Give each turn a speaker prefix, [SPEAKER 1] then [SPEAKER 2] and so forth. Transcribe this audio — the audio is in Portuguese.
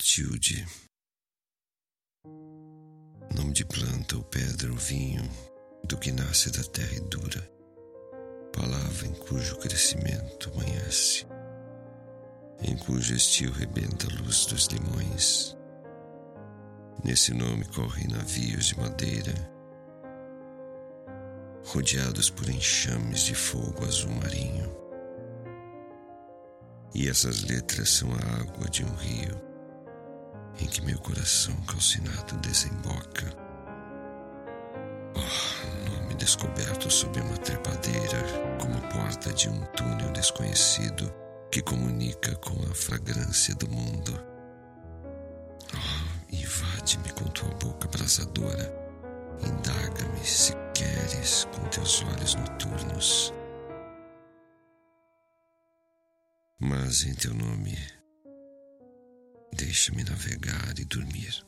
[SPEAKER 1] Matilde. Nome de planta ou pedra ou vinho, do que nasce da terra e dura. Palavra em cujo crescimento amanhece, em cujo estio rebenta a luz dos limões. Nesse nome correm navios de madeira, rodeados por enxames de fogo azul marinho. E essas letras são a água de um rio em que meu coração calcinado desemboca. Oh, nome descoberto sob uma trepadeira, como porta de um túnel desconhecido que comunica com a fragrância do mundo. Oh, invade-me com tua boca abrasadora, indaga-me se queres com teus olhos noturnos. Mas em teu nome, deixa-me navegar e dormir.